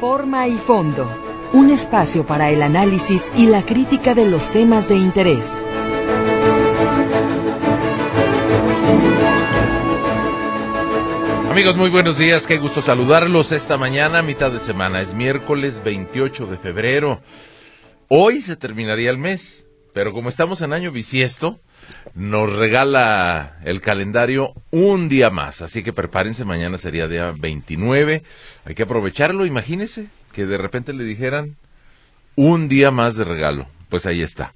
Forma y fondo. Un espacio para el análisis y la crítica de los temas de interés. Amigos, muy buenos días. Qué gusto saludarlos esta mañana, mitad de semana. Es miércoles 28 de febrero. Hoy se terminaría el mes, pero como estamos en año bisiesto, nos regala el calendario un día más. Así que prepárense, mañana sería día 29. Hay que aprovecharlo, imagínense que de repente le dijeran un día más de regalo. Pues ahí está.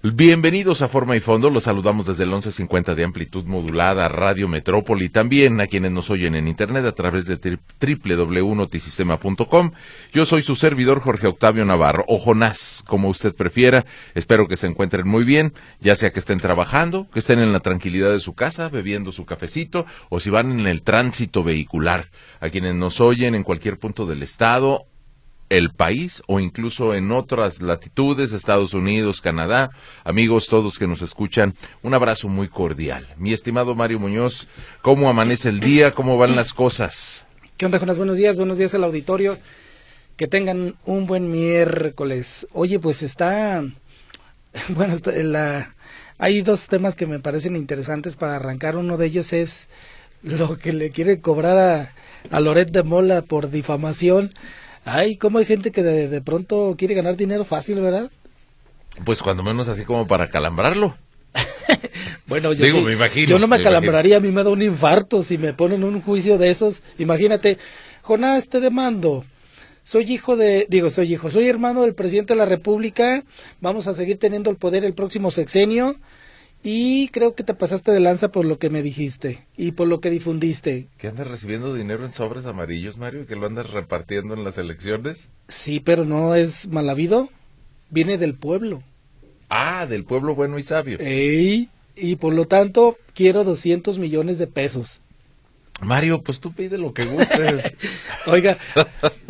Bienvenidos a Forma y Fondo, los saludamos desde el 1150 de amplitud modulada Radio Metrópoli, también a quienes nos oyen en internet a través de www.notisistema.com. Yo soy su servidor Jorge Octavio Navarro, o Jonás, como usted prefiera. Espero que se encuentren muy bien, ya sea que estén trabajando, que estén en la tranquilidad de su casa, bebiendo su cafecito, o si van en el tránsito vehicular. A quienes nos oyen en cualquier punto del estado el país o incluso en otras latitudes, Estados Unidos, Canadá. Amigos todos que nos escuchan, un abrazo muy cordial. Mi estimado Mario Muñoz, ¿cómo amanece el día? ¿Cómo van las cosas? ¿Qué onda, Jonas? Buenos días, buenos días al auditorio. Que tengan un buen miércoles. Oye, pues está... Bueno, la... hay dos temas que me parecen interesantes para arrancar. Uno de ellos es lo que le quiere cobrar a, a Loret de Mola por difamación Ay, cómo hay gente que de, pronto quiere ganar dinero fácil, ¿verdad? Pues cuando menos así como para calambrarlo. bueno, yo, Digo, me imagino, yo no me, acalambraría, a mí me da un infarto si me ponen un juicio de esos. Imagínate, Jonás, te demando. Soy hijo de, digo, soy hijo, soy hermano del presidente de la República, vamos a seguir teniendo el poder el próximo sexenio y creo que te pasaste de lanza por lo que me dijiste y por lo que difundiste. ¿Que andas recibiendo dinero en sobres amarillos, Mario? ¿Y que lo andas repartiendo en las elecciones? Sí, pero no es mal habido. Viene del pueblo. Ah, del pueblo bueno y sabio. Ey, y por lo tanto quiero 200 millones de pesos. Mario, pues tú pide lo que gustes. Oiga,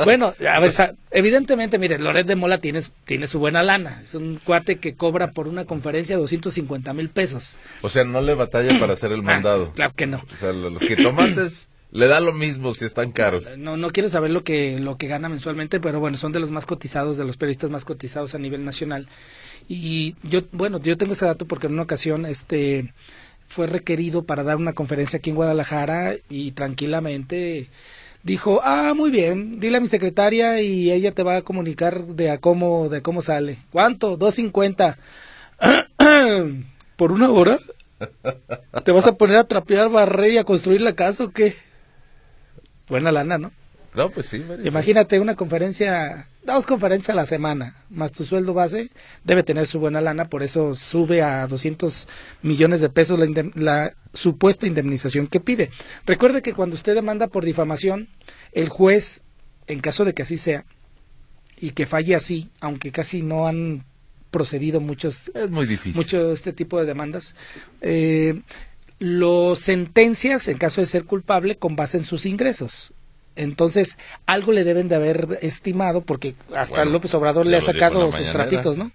bueno, a ver, evidentemente, mire, Loret de Mola tiene, tiene su buena lana. Es un cuate que cobra por una conferencia 250 mil pesos. O sea, no le batalla para hacer el ah, mandado. claro que no. O sea, los tomantes le da lo mismo si están caros. No, no quiero saber lo que, lo que gana mensualmente, pero bueno, son de los más cotizados, de los periodistas más cotizados a nivel nacional. Y yo, bueno, yo tengo ese dato porque en una ocasión, este fue requerido para dar una conferencia aquí en Guadalajara y tranquilamente dijo, ah, muy bien, dile a mi secretaria y ella te va a comunicar de a cómo, de cómo sale. ¿Cuánto? Dos cincuenta. ¿Por una hora? ¿Te vas a poner a trapear, barrer y a construir la casa o qué? Buena lana, ¿no? No, pues sí. Imagínate una conferencia, dos conferencias a la semana, más tu sueldo base, debe tener su buena lana, por eso sube a 200 millones de pesos la, la supuesta indemnización que pide. Recuerde que cuando usted demanda por difamación, el juez, en caso de que así sea, y que falle así, aunque casi no han procedido muchos es muy difícil mucho este tipo de demandas eh, lo sentencias en caso de ser culpable con base en sus ingresos entonces, algo le deben de haber estimado, porque hasta López Obrador le ha sacado sus trapitos, ¿no?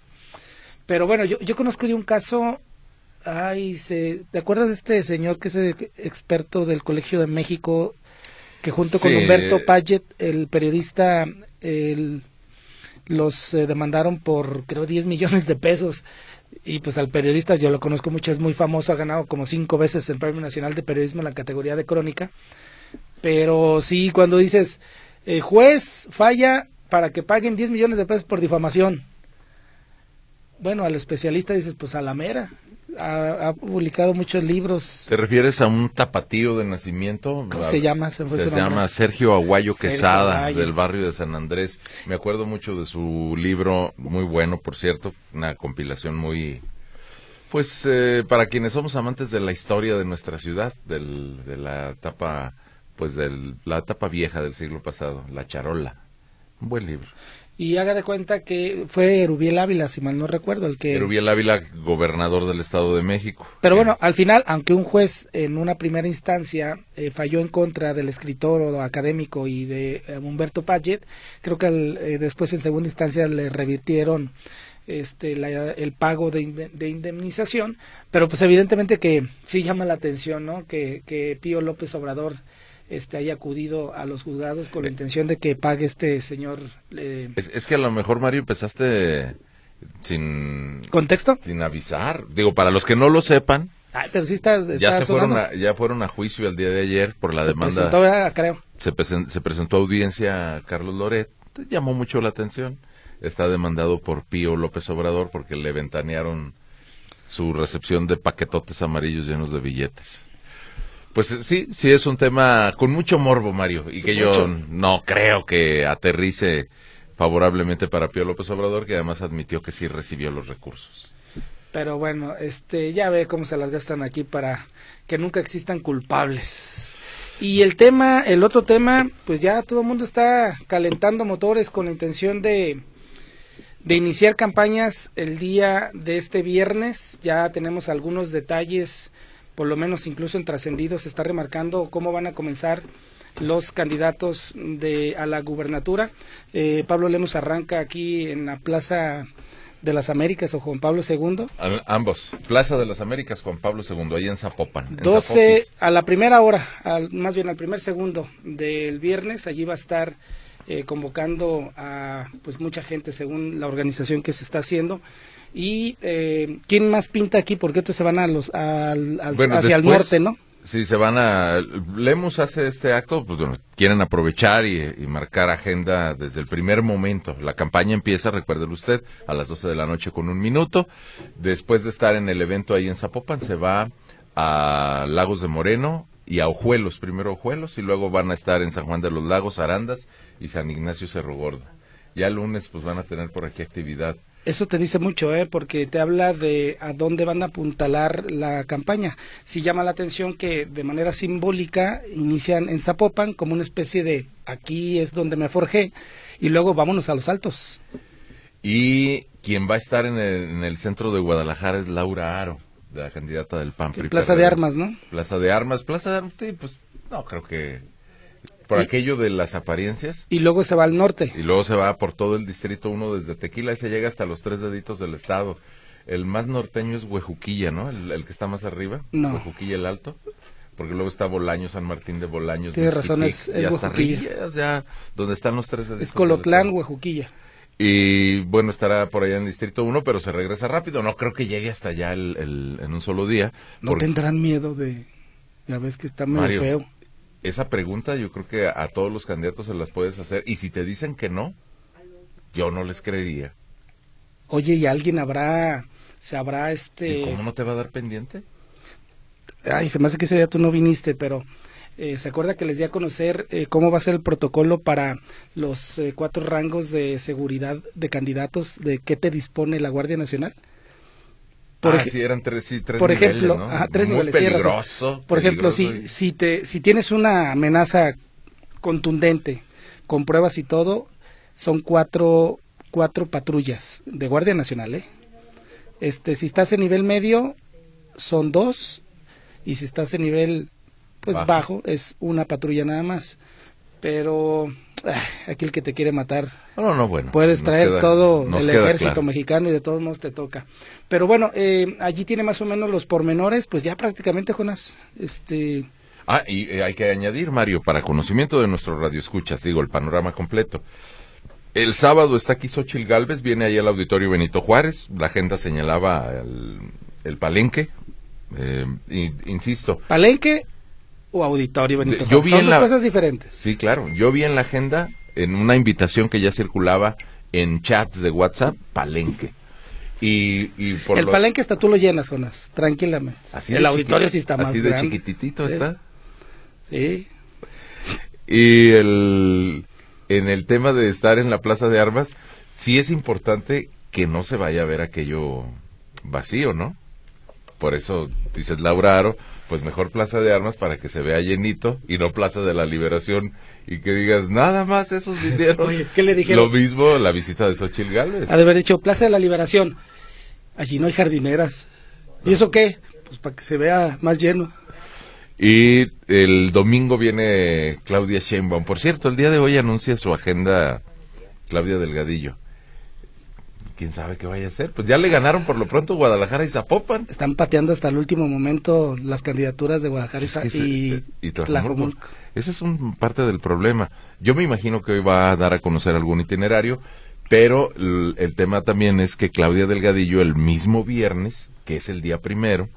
Pero bueno, yo, yo conozco de un caso, ay, se, ¿te acuerdas de este señor que es experto del Colegio de México, que junto con Humberto Paget, el periodista, el, los eh, demandaron por, creo, 10 millones de pesos? y pues al periodista yo lo conozco mucho, es muy famoso, ha ganado como cinco veces el Premio Nacional de Periodismo en la categoría de crónica. Pero sí, cuando dices, eh, juez falla para que paguen 10 millones de pesos por difamación. Bueno, al especialista dices, pues a la mera. Ha, publicado muchos libros. ¿Te refieres a un tapatío de nacimiento? ¿Cómo se llama? Se, llama Sergio Aguayo Quesada, del barrio de San Andrés. Me acuerdo mucho de su libro, muy bueno, por cierto, una compilación muy... Pues eh, para quienes somos amantes de la historia de nuestra ciudad, del, de la etapa pues de la etapa vieja del siglo pasado, La Charola. Un buen libro. Y haga de cuenta que fue Erubiel Ávila, si mal no recuerdo, el que... Erubiel Ávila, gobernador del Estado de México. Pero bueno, al final, aunque un juez en una primera instancia eh, falló en contra del escritor o académico y de eh, Humberto Paget, creo que eh, después en segunda instancia le revirtieron este, el pago de, de, indemnización, pero pues evidentemente que sí llama la atención, ¿no? Que, que Pío López Obrador este haya acudido a los juzgados con la intención de que pague este señor. Eh, es, que a lo mejor, Mario, empezaste sin... ¿Contexto? Sin avisar. Digo, para los que no lo sepan... pero sí está, ya, se fueron a, ya fueron a juicio el día de ayer por la demanda. Presentó, ah, creo. Se, se presentó audiencia a Carlos Loret. Llamó mucho la atención. Está demandado por Pío López Obrador porque le ventanearon su recepción de paquetotes amarillos llenos de billetes. Pues eh, sí, sí es un tema con mucho morbo, Mario, y que yo no creo que aterrice favorablemente para Pío López Obrador, que además admitió que sí recibió los recursos. Pero bueno, este, ya ve cómo se las gastan aquí para que nunca existan culpables. Y el tema, el otro tema, pues ya todo el mundo está calentando motores con la intención de, de iniciar campañas el día de este viernes. Ya tenemos algunos detalles por lo menos incluso en trascendido se está remarcando cómo van a comenzar los candidatos de a la gubernatura. Eh, Pablo Lemos arranca aquí en la Plaza de las Américas o Juan Pablo II. ambos. Plaza de las Américas, Juan Pablo II, ahí en Zapopan. 12 a la primera hora, más bien al primer segundo del viernes, allí va a estar eh, convocando a pues mucha gente según la organización que se está haciendo y eh, ¿quién más pinta aquí? Porque estos se van a los, hacia el norte, ¿no? Sí, se van a... Lemus hace este acto, pues quieren aprovechar y, marcar agenda desde el primer momento. La campaña empieza, recuérdelo usted, a las 12 de la noche con un minuto. Después de estar en el evento ahí en Zapopan, se va a Lagos de Moreno y a Ojuelos, primero Ojuelos, y luego van a estar en San Juan de los Lagos, Arandas y San Ignacio Cerro Gordo. Ya el lunes pues van a tener por aquí actividad eso te dice mucho, ¿eh? porque te habla de a dónde van a apuntalar la campaña. Si llama la atención que de manera simbólica inician en Zapopan como una especie de aquí es donde me forjé y luego vámonos a los altos. Y quien va a estar en el, centro de Guadalajara es Laura Aro, la candidata del PAN. Plaza de Armas, ¿no? Plaza de Armas, Plaza de Armas, sí, pues no, creo que por aquello de las apariencias. Y luego se va al norte. Y luego se va por todo el distrito uno desde Tequila y se llega hasta los tres deditos del estado. El más norteño es Huejuquilla, ¿no? El, que está más arriba. No. Huejuquilla el Alto. Porque luego está Bolaño, San Martín de Bolaños. Tienes razón, es, y hasta Huejuquilla. ya, donde están los tres deditos. Es Colotlán, Huejuquilla. Y bueno, estará por allá en el Distrito 1, pero se regresa rápido. No creo que llegue hasta allá el, en un solo día. ¿No tendrán miedo de.? Ya ves que está muy feo esa pregunta yo creo que a todos los candidatos se las puedes hacer y si te dicen que no, yo no les creería. Oye, ¿y alguien habrá, se habrá este... ¿Y ¿Cómo no te va a dar pendiente? Ay, se me hace que ese día tú no viniste, pero eh, ¿se acuerda que les di a conocer eh, cómo va a ser el protocolo para los eh, cuatro rangos de seguridad de candidatos, de qué te dispone la Guardia Nacional? Por, ah, eran tres, sí, tres por ejemplo, tres Muy niveles. Peligroso, por ejemplo, si, si, te, si tienes una amenaza contundente, con pruebas y todo, son cuatro, cuatro patrullas de Guardia Nacional, ¿eh? Este, si estás en nivel medio, son dos, y si estás en nivel pues bajo es una patrulla nada más. Pero aquí el que te quiere matar. No, no, bueno. Puedes traer todo el ejército mexicano y de todos modos te toca. Pero bueno, eh, allí tiene más o menos los pormenores, pues ya prácticamente, Jonas. Este. Ah, y eh, hay que añadir, Mario, para conocimiento de nuestro radio escuchas, digo, el panorama completo. El sábado está aquí Xochil Galvez, viene ahí al auditorio Benito Juárez, la agenda señalaba el, palenque, eh, insisto. Palenque o auditorio Benito yo vi Son dos cosas diferentes. Sí, claro. Yo vi en la agenda, en una invitación que ya circulaba en chats de WhatsApp, Palenque. Y, y por el Palenque hasta tú lo llenas, Jonas, tranquilamente. Así el auditorio sí está más Así de chiquititito está. Sí. Y el, en el tema de estar en la Plaza de Armas, sí es importante que no se vaya a ver aquello vacío, ¿no? Por eso dices Laura Aro, pues mejor Plaza de Armas para que se vea llenito y no Plaza de la Liberación y que digas, nada más esos vinieron. Oye, ¿qué le dijeron? Lo mismo la visita de Xochitl Gálvez. Ha de haber dicho Plaza de la Liberación. Allí no hay jardineras. ¿Y eso qué? Pues para que se vea más lleno. Y el domingo viene Claudia Sheinbaum. Por cierto, el día de hoy anuncia su agenda Claudia Delgadillo quién sabe qué vaya a ser. Pues ya le ganaron por lo pronto Guadalajara y Zapopan. Están pateando hasta el último momento las candidaturas de Guadalajara y, y, Ese es un parte del problema. Yo me imagino que hoy va a dar a conocer algún itinerario, pero el, tema también es que Claudia Delgadillo el mismo viernes, que es el día primero,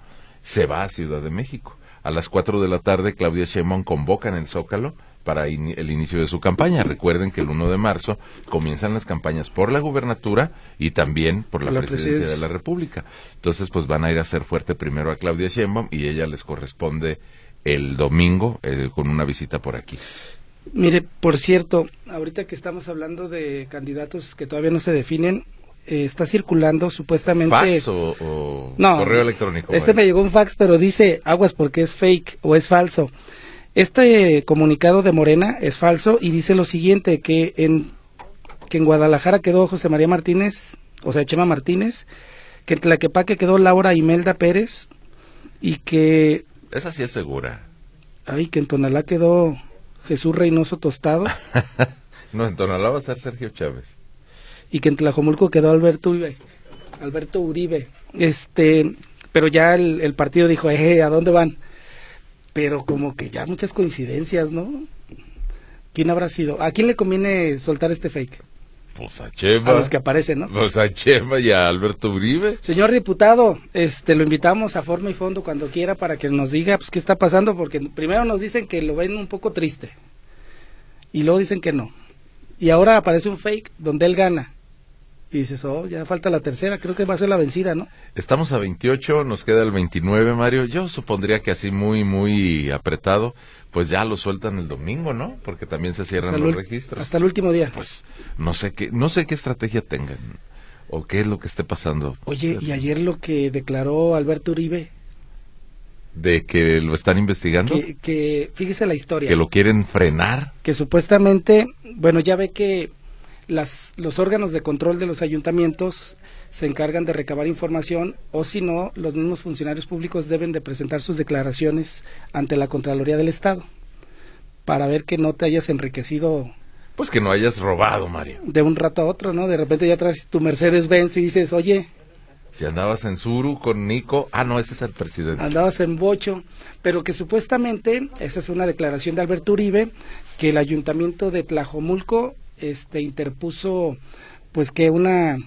se va a Ciudad de México. A las cuatro de la tarde, Claudia Sheinbaum convoca en el Zócalo para el inicio de su campaña. Recuerden que el 1 de marzo comienzan las campañas por la gubernatura y también por la, presidencia, de la República. Entonces, pues van a ir a hacer fuerte primero a Claudia Sheinbaum y ella les corresponde el domingo eh, con una visita por aquí. Mire, por cierto, ahorita que estamos hablando de candidatos que todavía no se definen, eh, está circulando supuestamente... ¿Fax o, correo electrónico? Este me llegó un fax, pero dice aguas porque es fake o es falso. Este comunicado de Morena es falso y dice lo siguiente, que en, que en Guadalajara quedó José María Martínez, o sea, Chema Martínez, que en Tlaquepaque quedó Laura Imelda Pérez y que... Esa sí es segura. Ay, que en Tonalá quedó Jesús Reynoso Tostado. no, en Tonalá va a ser Sergio Chávez. Y que en Tlajomulco quedó Alberto Uribe. Alberto Uribe. Este, pero ya el, el partido dijo, eh, ¿a dónde van? Pero como que ya muchas coincidencias, ¿no? ¿Quién habrá sido? ¿A quién le conviene soltar este fake? Pues a Chema. A los que aparecen, ¿no? Pues a Chema y a Alberto Uribe. Señor diputado, este, lo invitamos a forma y fondo cuando quiera para que nos diga pues qué está pasando, porque primero nos dicen que lo ven un poco triste y luego dicen que no. Y ahora aparece un fake donde él gana. Y dices, oh, ya falta la tercera, creo que va a ser la vencida, ¿no? Estamos a 28, nos queda el 29, Mario. Yo supondría que así muy, muy apretado, pues ya lo sueltan el domingo, ¿no? Porque también se cierran los registros. Hasta el último día. Pues no sé qué, no sé qué estrategia tengan o qué es lo que esté pasando. Oye, y ayer lo que declaró Alberto Uribe. De que lo están investigando. Que, que fíjese la historia. Que lo quieren frenar. Que supuestamente, bueno, ya ve que las, los órganos de control de los ayuntamientos se encargan de recabar información o si no, los mismos funcionarios públicos deben de presentar sus declaraciones ante la Contraloría del Estado para ver que no te hayas enriquecido. Pues que no hayas robado, Mario. De un rato a otro, ¿no? De repente ya traes tu Mercedes Benz y dices, oye. Si andabas en Suru con Nico, ah, no, ese es el presidente. Andabas en Bocho, pero que supuestamente, esa es una declaración de Alberto Uribe, que el ayuntamiento de Tlajomulco este interpuso pues que una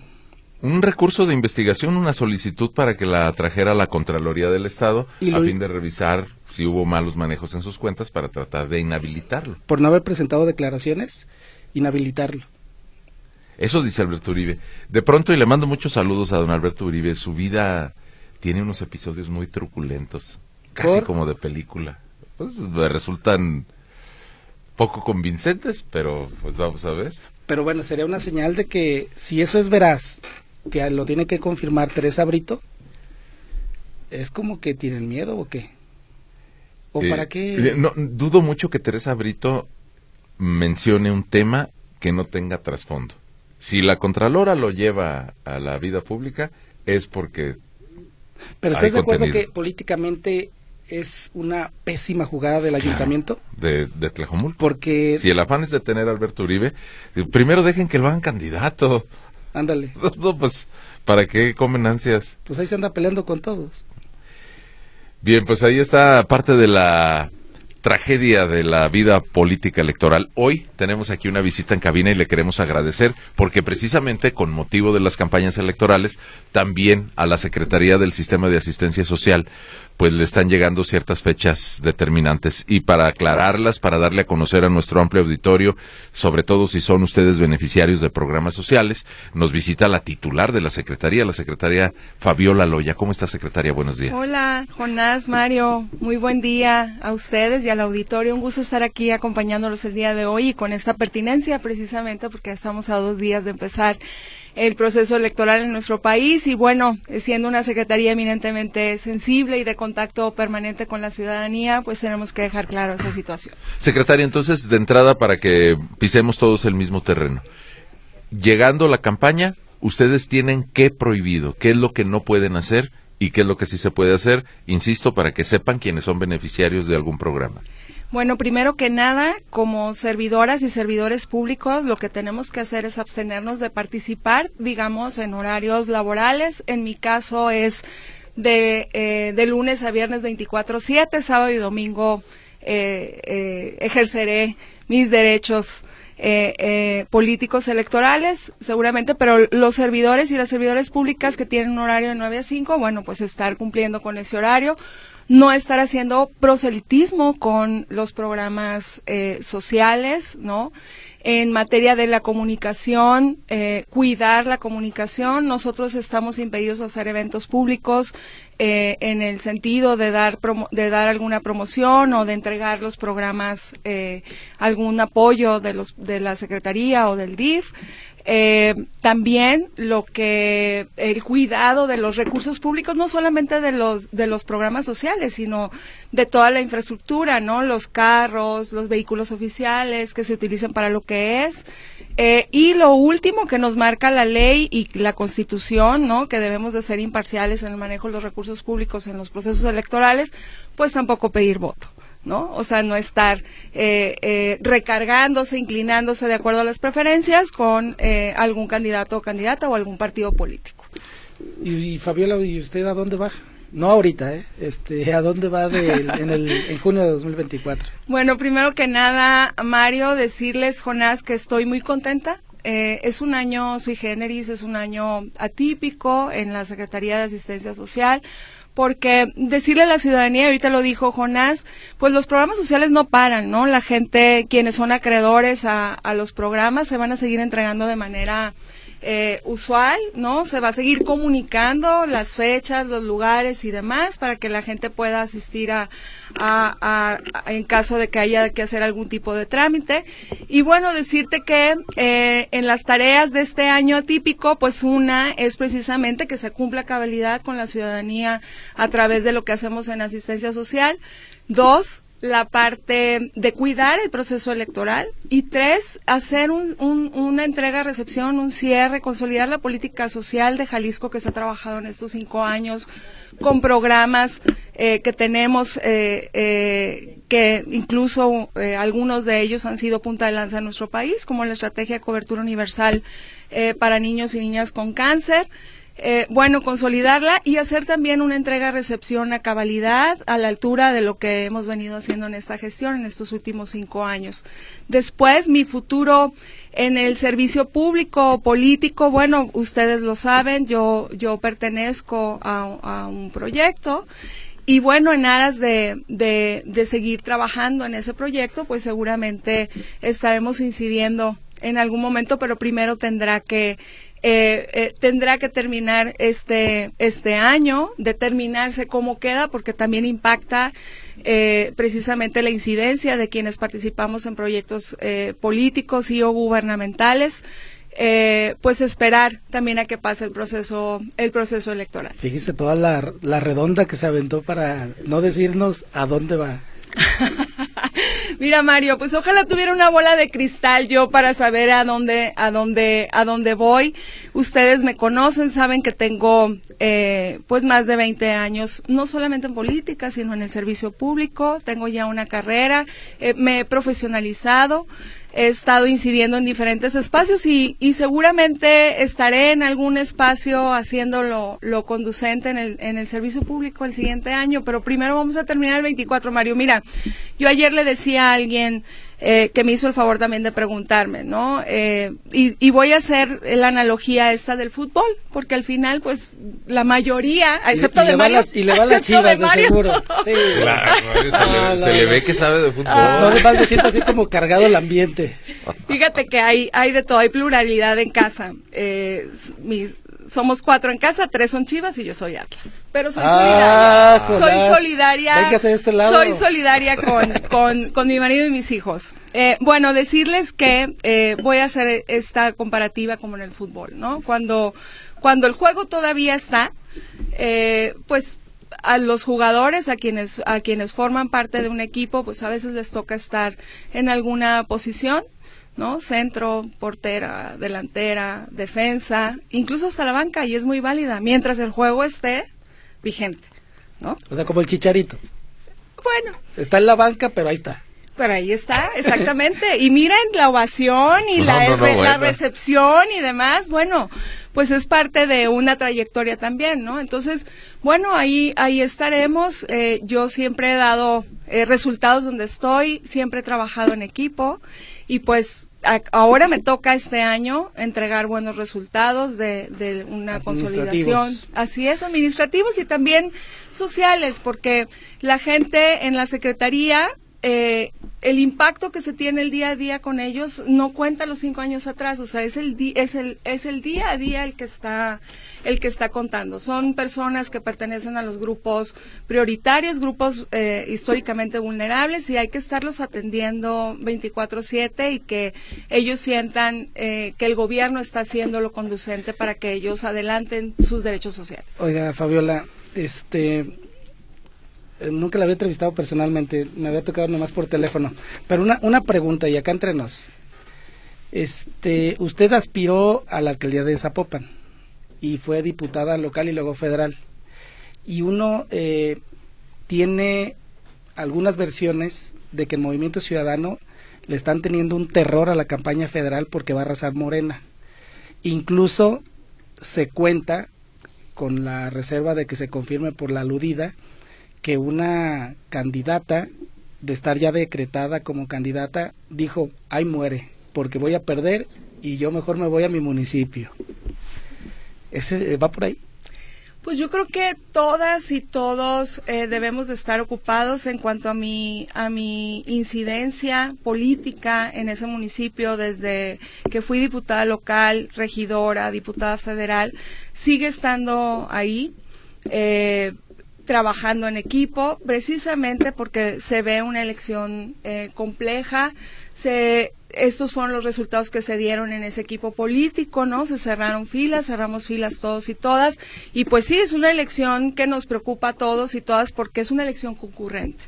un recurso de investigación, una solicitud para que la trajera a la Contraloría del Estado a fin de revisar si hubo malos manejos en sus cuentas para tratar de inhabilitarlo. Por no haber presentado declaraciones, inhabilitarlo. Eso dice Alberto Uribe. De pronto, y le mando muchos saludos a don Alberto Uribe, su vida tiene unos episodios muy truculentos, casi como de película. Pues resultan poco convincentes, pero pues vamos a ver. Pero bueno, sería una señal de que si eso es veraz, que lo tiene que confirmar Teresa Brito, es como que tienen miedo o qué. ¿O para qué? Eh, no, dudo mucho que Teresa Brito mencione un tema que no tenga trasfondo. Si la Contralora lo lleva a la vida pública, es porque. Pero ¿estás de acuerdo que políticamente es una pésima jugada del ayuntamiento. De, de Tlajomul. Porque... Si el afán es de tener a Alberto Uribe, primero dejen que lo hagan candidato. Ándale. No, pues, ¿para qué comen ansias? Pues ahí se anda peleando con todos. Bien, pues ahí está parte de la tragedia de la vida política electoral. Hoy tenemos aquí una visita en cabina y le queremos agradecer porque precisamente con motivo de las campañas electorales también a la Secretaría del Sistema de Asistencia Social pues le están llegando ciertas fechas determinantes y para aclararlas, para darle a conocer a nuestro amplio auditorio, sobre todo si son ustedes beneficiarios de programas sociales, nos visita la titular de la Secretaría, la Secretaría Fabiola Loya. ¿Cómo está, Secretaria? Buenos días. Hola, Jonás, Mario, muy buen día a ustedes y al auditorio. Un gusto estar aquí acompañándolos el día de hoy y con esta pertinencia precisamente porque estamos a dos días de empezar el proceso electoral en nuestro país y bueno, siendo una secretaría eminentemente sensible y de contacto permanente con la ciudadanía, pues tenemos que dejar claro esa situación. Secretaria, entonces, de entrada, para que pisemos todos el mismo terreno. Llegando la campaña, ustedes tienen qué prohibido, qué es lo que no pueden hacer y qué es lo que sí se puede hacer, insisto, para que sepan quiénes son beneficiarios de algún programa. Bueno, primero que nada, como servidoras y servidores públicos, lo que tenemos que hacer es abstenernos de participar, digamos, en horarios laborales. En mi caso es de, eh, de lunes a viernes 24/7, sábado y domingo ejerceré mis derechos eh, eh, políticos electorales, seguramente, pero los servidores y las servidores públicas que tienen un horario de 9 a 5, bueno, pues estar cumpliendo con ese horario, no estar haciendo proselitismo con los programas eh, sociales, ¿no? En materia de la comunicación, eh, cuidar la comunicación. Nosotros estamos impedidos de hacer eventos públicos eh, en el sentido de dar, de dar alguna promoción o de entregar los programas, eh, algún apoyo de, los, de la Secretaría o del DIF. Eh, también lo que el cuidado de los recursos públicos, no solamente de los de los programas sociales, sino de toda la infraestructura, no, los carros, los vehículos oficiales que se utilizan para lo que es. Eh, y lo último que nos marca la ley y la Constitución, ¿no? Que debemos de ser imparciales en el manejo de los recursos públicos en los procesos electorales, pues tampoco pedir voto. ¿No? O sea, no estar eh, eh, recargándose, inclinándose de acuerdo a las preferencias con eh, algún candidato o candidata o algún partido político. Y, Fabiola, ¿y usted a dónde va? No ahorita, ¿eh? Este, ¿A dónde va en, el, en junio de 2024? Bueno, primero que nada, Mario, decirles, Jonás, que estoy muy contenta es un año sui generis, es un año atípico en la Secretaría de Asistencia Social porque decirle a la ciudadanía, ahorita lo dijo Jonás, pues los programas sociales no paran, ¿no? La gente, quienes son acreedores a, a los programas, se van a seguir entregando de manera eh, usual, ¿no? Se va a seguir comunicando las fechas, los lugares y demás para que la gente pueda asistir a, a, en caso de que haya que hacer algún tipo de trámite. Y bueno, decirte que eh, en las tareas de este año atípico, pues una es precisamente que se cumpla cabalidad con la ciudadanía a través de lo que hacemos en asistencia social. Dos, la parte de cuidar el proceso electoral y tres, hacer un, una entrega-recepción, un cierre, consolidar la política social de Jalisco que se ha trabajado en estos cinco años con programas eh, que tenemos, eh, eh, que incluso algunos de ellos han sido punta de lanza en nuestro país, como la estrategia de cobertura universal para niños y niñas con cáncer. Eh, bueno, consolidarla y hacer también una entrega-recepción a cabalidad, a la altura de lo que hemos venido haciendo en esta gestión en estos últimos cinco años. Después, mi futuro en el servicio público político, bueno, ustedes lo saben, yo, yo pertenezco a, un proyecto y bueno, en aras de, de, de seguir trabajando en ese proyecto, pues seguramente estaremos incidiendo en algún momento, pero primero tendrá que eh, eh, tendrá que terminar este, este año, determinarse cómo queda, porque también impacta eh, precisamente la incidencia de quienes participamos en proyectos eh, políticos y o gubernamentales. Eh, pues esperar también a que pase el proceso el proceso electoral. Fíjese toda la, la redonda que se aventó para no decirnos a dónde va. Mira, Mario, pues ojalá tuviera una bola de cristal yo para saber a dónde, a dónde, a dónde voy. Ustedes me conocen, saben que tengo, eh, pues más de 20 años, no solamente en política, sino en el servicio público. Tengo ya una carrera, eh, me he profesionalizado he estado incidiendo en diferentes espacios y, y seguramente estaré en algún espacio haciendo lo, lo conducente en el, en el servicio público el siguiente año, pero primero vamos a terminar el 24, Mario. Mira, yo ayer le decía a alguien, eh, que me hizo el favor también de preguntarme, ¿no? Eh, y, y, voy a hacer la analogía esta del fútbol, porque al final, pues, la mayoría, excepto de Mario, y le va las chivas, de, seguro. Sí. Claro, se, le, ve que sabe de fútbol. No, le me siento así como cargado el ambiente. Fíjate que hay, hay de todo, hay pluralidad en casa. Eh, mis, somos cuatro en casa, tres son Chivas y yo soy Atlas. Pero soy ah, solidaria. soy solidaria. Este lado. Soy solidaria con, con, con, mi marido y mis hijos. Eh, bueno, decirles que eh, voy a hacer esta comparativa como en el fútbol, ¿no? Cuando, cuando el juego todavía está, eh, pues a los jugadores, a quienes, a quienes forman parte de un equipo, pues a veces les toca estar en alguna posición ¿no? Centro, portera, delantera, defensa, incluso hasta la banca y es muy válida mientras el juego esté vigente, ¿no? O sea, como el chicharito. Bueno. Está en la banca, pero ahí está. pero ahí está, exactamente. Y miren la ovación y la, la recepción y demás. Bueno, pues es parte de una trayectoria también, ¿no? Entonces, bueno, ahí, ahí estaremos. Eh, yo siempre he dado eh, resultados donde estoy, siempre he trabajado en equipo y pues ahora me toca este año entregar buenos resultados de, de una consolidación. Así es, administrativos y también sociales, porque la gente en la Secretaría eh, el impacto que se tiene el día a día con ellos no cuenta los cinco años atrás, o sea, es el, es el, es el día a día el que está, el que está contando. Son personas que pertenecen a los grupos prioritarios, grupos eh, históricamente vulnerables y hay que estarlos atendiendo 24/7 y que ellos sientan eh, que el gobierno está haciendo lo conducente para que ellos adelanten sus derechos sociales. Oiga, Fabiola, este eh, nunca la había entrevistado personalmente, me había tocado nomás por teléfono. Pero una, una pregunta, y acá entre nos. Este, usted aspiró a la alcaldía de Zapopan y fue diputada local y luego federal. Y uno eh, tiene algunas versiones de que el movimiento ciudadano le están teniendo un terror a la campaña federal porque va a arrasar Morena. Incluso se cuenta, con la reserva de que se confirme por la aludida, que una candidata, de estar ya decretada como candidata, dijo, ay muere, porque voy a perder y yo mejor me voy a mi municipio. ¿Ese eh, va por ahí? Pues yo creo que todas y todos eh, debemos de estar ocupados en cuanto a mi a mi incidencia política en ese municipio desde que fui diputada local, regidora, diputada federal, sigue estando ahí. Eh, trabajando en equipo, precisamente porque se ve una elección eh, compleja. Se, estos fueron los resultados que se dieron en ese equipo político, ¿no? Se cerraron filas, cerramos filas todos y todas. Y pues sí, es una elección que nos preocupa a todos y todas porque es una elección concurrente.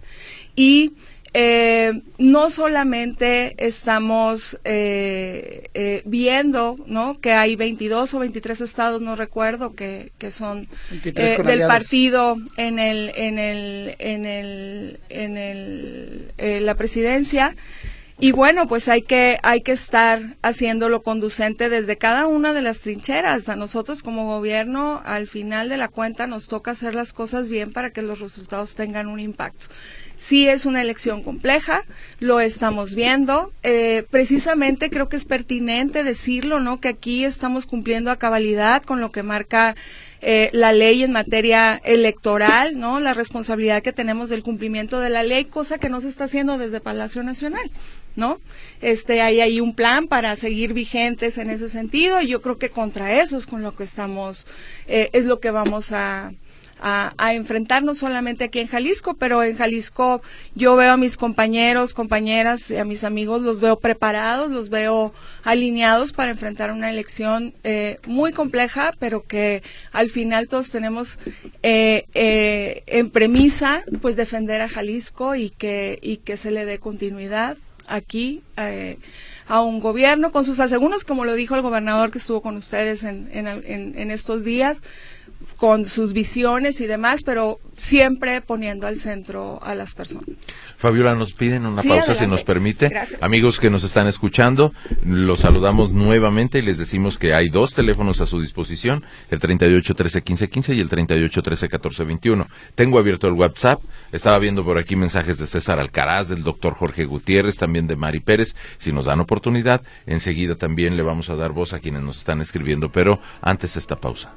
Y eh, no solamente estamos eh, eh, viendo ¿no? que hay 22 o 23 estados, no recuerdo, que, que son eh, del partido en el en el en el en el eh, la presidencia y bueno, pues hay que, hay que estar haciéndolo conducente desde cada una de las trincheras. A nosotros como gobierno, al final de la cuenta, nos toca hacer las cosas bien para que los resultados tengan un impacto. Sí es una elección compleja, lo estamos viendo. Eh, precisamente creo que es pertinente decirlo, ¿no? Que aquí estamos cumpliendo a cabalidad con lo que marca eh, la ley en materia electoral, ¿no? La responsabilidad que tenemos del cumplimiento de la ley, cosa que no se está haciendo desde Palacio Nacional. ¿no? Este, hay ahí un plan para seguir vigentes en ese sentido y yo creo que contra eso es con lo que estamos, eh, es lo que vamos a, a, enfrentarnos solamente aquí en Jalisco, pero en Jalisco yo veo a mis compañeros, compañeras y a mis amigos, los veo preparados, los veo alineados para enfrentar una elección eh, muy compleja, pero que al final todos tenemos eh, eh, en premisa pues defender a Jalisco y que, y que se le dé continuidad aquí. Eh, a un gobierno con sus aseguros, como lo dijo el gobernador que estuvo con ustedes en, en, en, en estos días, con sus visiones y demás, pero siempre poniendo al centro a las personas. Fabiola, nos piden una pausa si nos permite. Amigos que nos están escuchando, los saludamos nuevamente y les decimos que hay dos teléfonos a su disposición, el 38 13 15 15 y el 38 13 14 21. Tengo abierto el WhatsApp, estaba viendo por aquí mensajes de César Alcaraz, del doctor Jorge Gutiérrez, también de Mari Pérez. Si nos dan oportunidad, enseguida también le vamos a dar voz a quienes nos están escribiendo, pero antes esta pausa.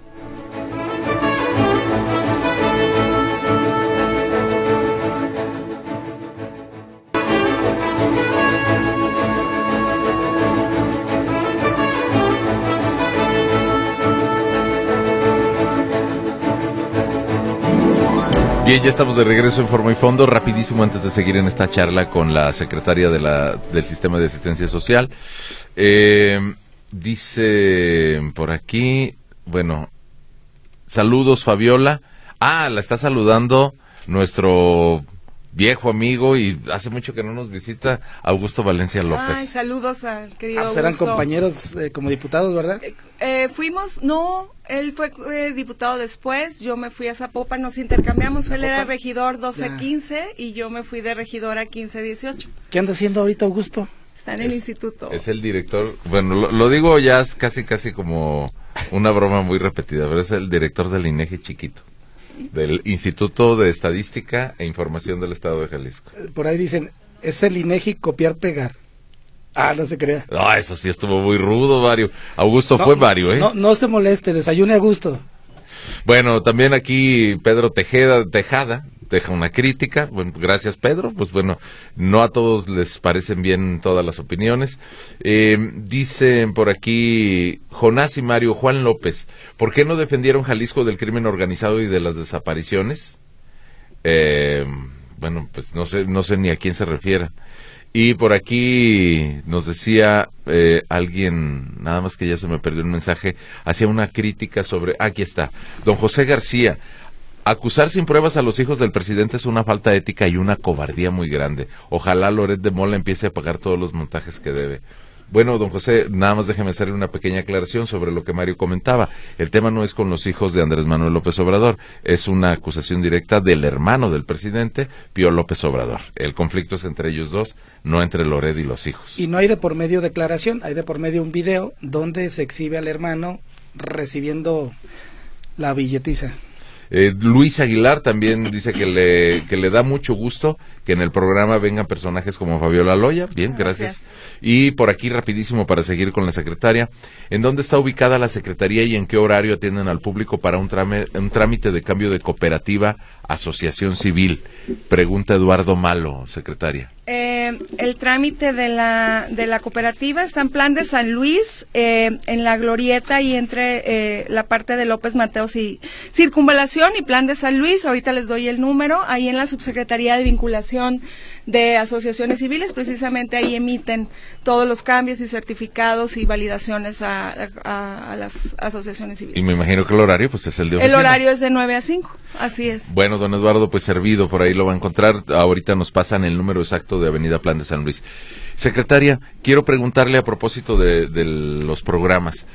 Bien, ya estamos de regreso en Forma y Fondo. Rapidísimo antes de seguir en esta charla con la secretaria de la, del Sistema de Asistencia Social. Eh, dice por aquí, bueno, saludos Fabiola. Ah, la está saludando nuestro viejo amigo y hace mucho que no nos visita Augusto Valencia López. Ay, saludos al querido Ah, serán Augusto. compañeros eh, como diputados, ¿verdad? Eh, fuimos, no, él fue eh, diputado después, yo me fui a Zapopan, nos intercambiamos, él era regidor Ya. 12-15 y yo me fui de regidora 15-18. ¿Qué anda haciendo ahorita Augusto? Está en el instituto. Es el director, bueno, lo, lo digo ya es casi casi como una broma muy repetida, pero es el director del INEGI chiquito, del Instituto de Estadística e Información del Estado de Jalisco. Eh, Por ahí dicen, es el INEGI copiar pegar. Ah, no se crea. Ah, eso sí estuvo muy rudo, Mario. Augusto No, fue Mario, ¿eh? No, no se moleste, desayune a gusto. Bueno, también aquí Pedro Tejeda, Tejada deja una crítica. Bueno, gracias Pedro. Pues bueno, no a todos les parecen bien todas las opiniones. Eh, dicen por aquí Jonás y Mario Juan López, ¿por qué no defendieron Jalisco del crimen organizado y de las desapariciones? Eh, bueno, pues no sé, no sé ni a quién se refiere. Y por aquí nos decía eh, alguien, nada más que ya se me perdió un mensaje, hacía una crítica sobre, aquí está, don José García, acusar sin pruebas a los hijos del presidente es una falta ética y una cobardía muy grande. Ojalá Loret de Mola empiece a pagar todos los montajes que debe. Bueno, don José, nada más déjeme hacerle una pequeña aclaración sobre lo que Mario comentaba. El tema no es con los hijos de Andrés Manuel López Obrador, es una acusación directa del hermano del presidente, Pío López Obrador. El conflicto es entre ellos dos, no entre Loret y los hijos. Y no hay de por medio declaración, hay de por medio un video donde se exhibe al hermano recibiendo la billetiza. Eh, Luis Aguilar también dice que le, que le da mucho gusto que en el programa vengan personajes como Fabiola Loya. Bien, gracias. Gracias. Y por aquí rapidísimo para seguir con la secretaria. ¿En dónde está ubicada la secretaría y en qué horario atienden al público para un, trame- un trámite de cambio de cooperativa asociación civil? Pregunta Eduardo Malo, secretaria. Eh, el trámite de la, de la cooperativa está en plan de San Luis, eh, en la glorieta y entre eh, la parte de López Mateos y Circunvalación y plan de San Luis. Ahorita les doy el número. Ahí en la Subsecretaría de Vinculación de Asociaciones Civiles, precisamente ahí emiten todos los cambios y certificados y validaciones a, a- a las asociaciones civiles. Y me imagino que el horario pues es el de el oficina. horario es de 9 a 5, así es. Bueno, don Eduardo, pues servido, por ahí lo va a encontrar. Ahorita nos pasan el número exacto de Avenida Plan de San Luis. Secretaria, quiero preguntarle a propósito de, los programas.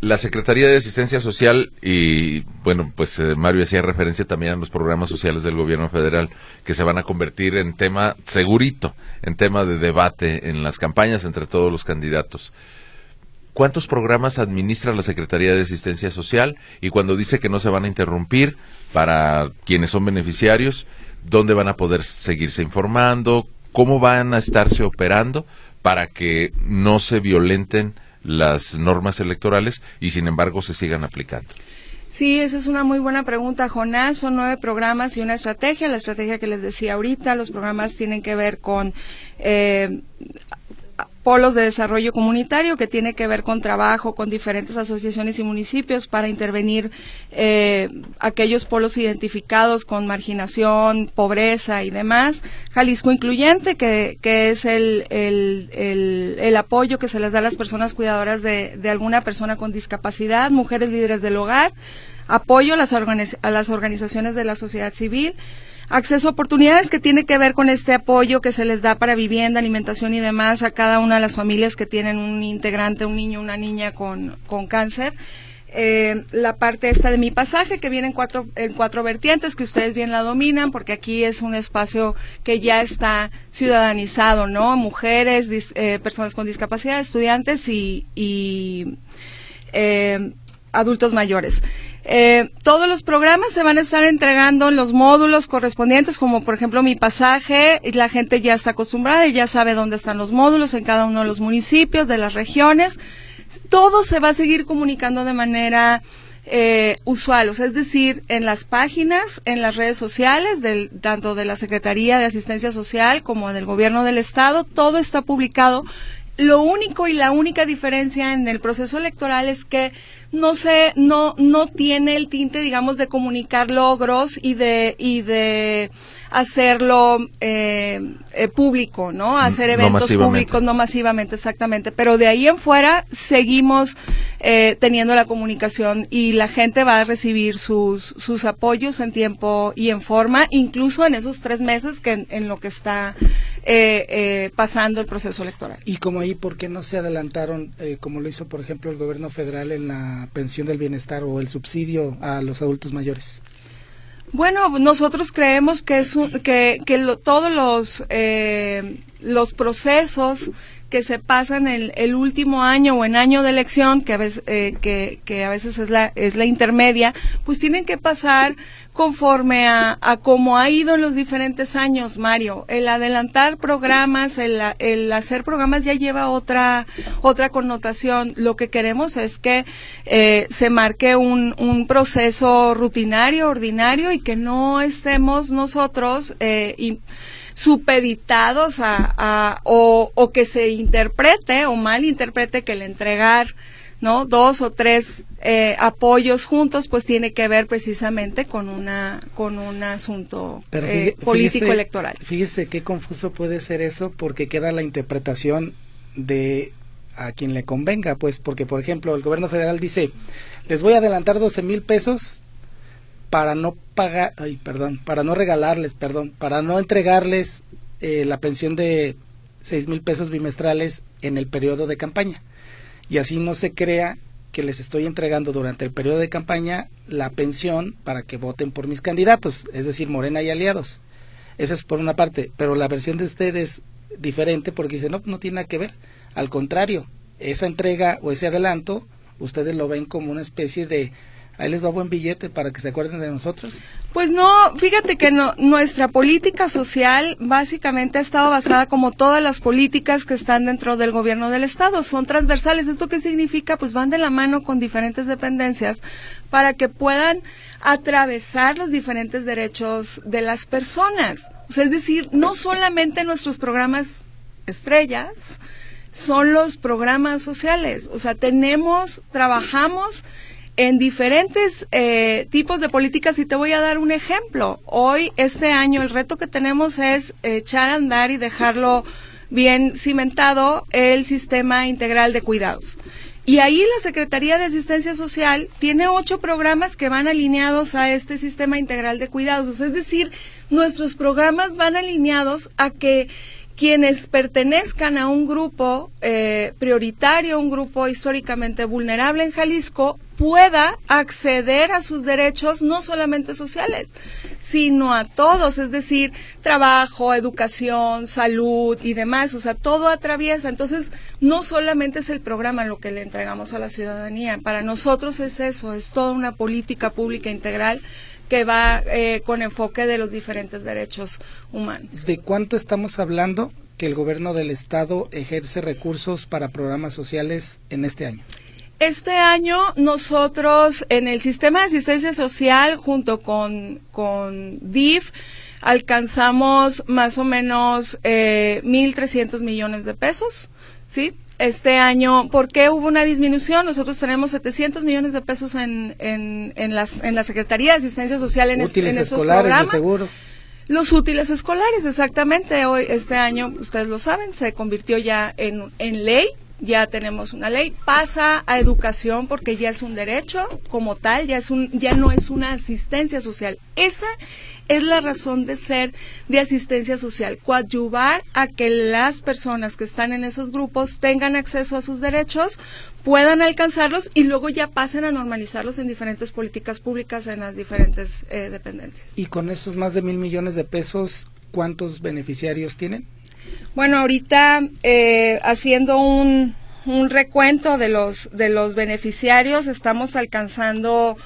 La Secretaría de Asistencia Social y, bueno, pues eh, Mario hacía referencia también a los programas sociales del gobierno federal que se van a convertir en tema segurito, en tema de debate en las campañas entre todos los candidatos. ¿Cuántos programas administra la Secretaría de Asistencia Social? Y cuando dice que no se van a interrumpir para quienes son beneficiarios, ¿dónde van a poder seguirse informando? ¿Cómo van a estarse operando para que no se violenten las normas electorales y sin embargo se sigan aplicando? Sí, esa es una muy buena pregunta, Jonás. Son nueve programas y una estrategia. La estrategia que les decía ahorita, los programas tienen que ver con eh, polos de desarrollo comunitario, que tiene que ver con trabajo con diferentes asociaciones y municipios para intervenir eh, aquellos polos identificados con marginación, pobreza y demás. Jalisco Incluyente, que, que es el, el, el, apoyo que se les da a las personas cuidadoras de, de alguna persona con discapacidad, mujeres líderes del hogar, apoyo a las, a las organizaciones de la sociedad civil, acceso a oportunidades que tiene que ver con este apoyo que se les da para vivienda, alimentación y demás a cada una de las familias que tienen un integrante, un niño, una niña con, con cáncer. Eh, la parte esta de mi pasaje que viene en cuatro, en cuatro vertientes que ustedes bien la dominan porque aquí es un espacio que ya está ciudadanizado, ¿no? Mujeres, dis- eh, personas con discapacidad, estudiantes y, y eh, adultos mayores. Eh, todos los programas se van a estar entregando en los módulos correspondientes, como por ejemplo mi pasaje, y la gente ya está acostumbrada y ya sabe dónde están los módulos en cada uno de los municipios, de las regiones. Todo se va a seguir comunicando de manera eh, usual, es decir, en las páginas, en las redes sociales, del, tanto de la Secretaría de Asistencia Social como del Gobierno del Estado, todo está publicado Lo único y la única diferencia en el proceso electoral es que no se, no, no tiene el tinte, digamos, de comunicar logros y de, y de hacerlo eh, eh, público, ¿no? Hacer eventos públicos, no masivamente, exactamente. Pero de ahí en fuera seguimos eh, teniendo la comunicación y la gente va a recibir sus, sus apoyos en tiempo y en forma, incluso en esos tres meses que en, lo que está pasando el proceso electoral. Y como ahí, ¿por qué no se adelantaron, como lo hizo, por ejemplo, el gobierno federal en la pensión del bienestar o el subsidio a los adultos mayores? Bueno, nosotros creemos que es que, que todos los eh, los procesos que se pasan en el, último año o en año de elección, que a veces, eh, que, que, a veces es la, es la intermedia, pues tienen que pasar conforme a, a cómo ha ido en los diferentes años, Mario. El adelantar programas, el, el hacer programas ya lleva otra, otra connotación. Lo que queremos es que eh, se marque un, un proceso rutinario, ordinario y que no estemos nosotros eh, supeditados a, o, o, que se interprete o mal interprete que el entregar no dos o tres eh, apoyos juntos pues tiene que ver precisamente con una con un asunto eh, político electoral. fíjese qué confuso puede ser eso porque queda la interpretación de a quien le convenga pues porque por ejemplo el gobierno federal dice les voy a adelantar 12 mil pesos para no pagar, ay, perdón, para no regalarles, perdón, para no entregarles eh, la pensión de seis mil pesos bimestrales en el periodo de campaña. Y así no se crea que les estoy entregando durante el periodo de campaña la pensión para que voten por mis candidatos, es decir, Morena y aliados. Esa es por una parte, pero la versión de ustedes es diferente porque dice, no, no tiene nada que ver. Al contrario, esa entrega o ese adelanto, ustedes lo ven como una especie de ahí les va buen billete para que se acuerden de nosotros. Pues no, fíjate que no, nuestra política social básicamente ha estado basada como todas las políticas que están dentro del gobierno del Estado, son transversales. ¿Esto qué significa? Pues van de la mano con diferentes dependencias para que puedan atravesar los diferentes derechos de las personas. O sea, es decir, no solamente nuestros programas estrellas, son los programas sociales. O sea, tenemos, trabajamos en diferentes eh, tipos de políticas y te voy a dar un ejemplo. Hoy, este año, el reto que tenemos es echar a andar y dejarlo bien cimentado el sistema integral de cuidados. Y ahí la Secretaría de Asistencia Social tiene ocho programas que van alineados a este sistema integral de cuidados. Es decir, nuestros programas van alineados a que quienes pertenezcan a un grupo eh, prioritario, un grupo históricamente vulnerable en Jalisco, pueda acceder a sus derechos no solamente sociales, sino a todos, es decir, trabajo, educación, salud y demás, o sea, todo atraviesa. Entonces, no solamente es el programa lo que le entregamos a la ciudadanía, para nosotros es eso, es toda una política pública integral que va eh, con enfoque de los diferentes derechos humanos. ¿De cuánto estamos hablando que el gobierno del estado ejerce recursos para programas sociales en este año? Este año nosotros en el sistema de asistencia social junto con, con DIF alcanzamos más o menos eh, 1.300 millones de pesos, ¿sí? este año, ¿por qué hubo una disminución? Nosotros tenemos 700 millones de pesos en, en, en, las, en la Secretaría de Asistencia Social en, útiles esos escolares, programas. seguro. Los útiles escolares, exactamente. Hoy, este año, ustedes lo saben, se convirtió ya en, en ley ya tenemos una ley, pasa a educación porque ya es un derecho como tal, ya es un ya no es una asistencia social. Esa es la razón de ser de asistencia social, coadyuvar a que las personas que están en esos grupos tengan acceso a sus derechos, puedan alcanzarlos y luego ya pasen a normalizarlos en diferentes políticas públicas en las diferentes eh, dependencias. Y con esos más de mil millones de pesos, ¿cuántos beneficiarios tienen? Bueno, ahorita eh, haciendo un, un recuento de los de los beneficiarios estamos alcanzando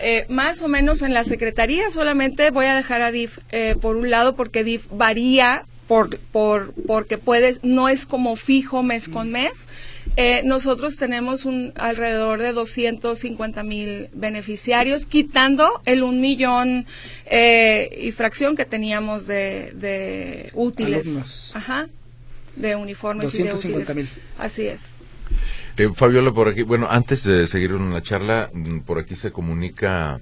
eh, más o menos en la secretaría. Solamente voy a dejar a DIF eh, por un lado porque DIF varía por, por porque puede no es como fijo mes con mes eh, nosotros tenemos un alrededor de 250 mil beneficiarios, quitando el un millón eh, y fracción que teníamos de, de útiles. Alumnos. Ajá. de uniformes y de útiles. Así es. Eh, Fabiola, por aquí, bueno, antes de seguir en la charla, mm, por aquí se comunica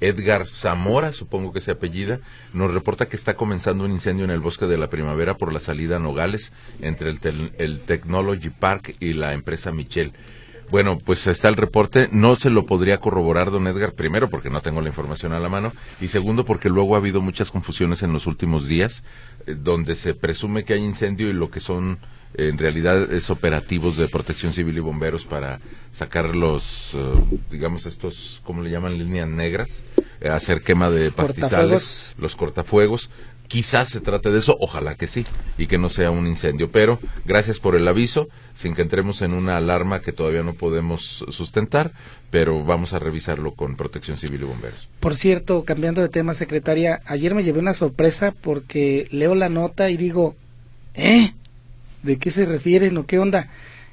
Edgar Zamora, supongo que se apellida, nos reporta que está comenzando un incendio en el bosque de la primavera por la salida a Nogales entre el, el Technology Park y la empresa Michel. Bueno, pues está el reporte. No se lo podría corroborar, don Edgar, primero porque no tengo la información a la mano y segundo porque luego ha habido muchas confusiones en los últimos días eh, donde se presume que hay incendio y lo que son en realidad es operativos de protección civil y bomberos para sacar los, eh, digamos, estos, ¿cómo le llaman? Líneas negras, eh, hacer quema de pastizales, los cortafuegos. Quizás se trate de eso, ojalá que sí, y que no sea un incendio. Pero gracias por el aviso, sin que entremos en una alarma que todavía no podemos sustentar, pero vamos a revisarlo con Protección Civil y Bomberos. Por cierto, cambiando de tema, secretaria, ayer me llevé una sorpresa porque leo la nota y digo, ¿eh? ¿De qué se refieren o qué onda?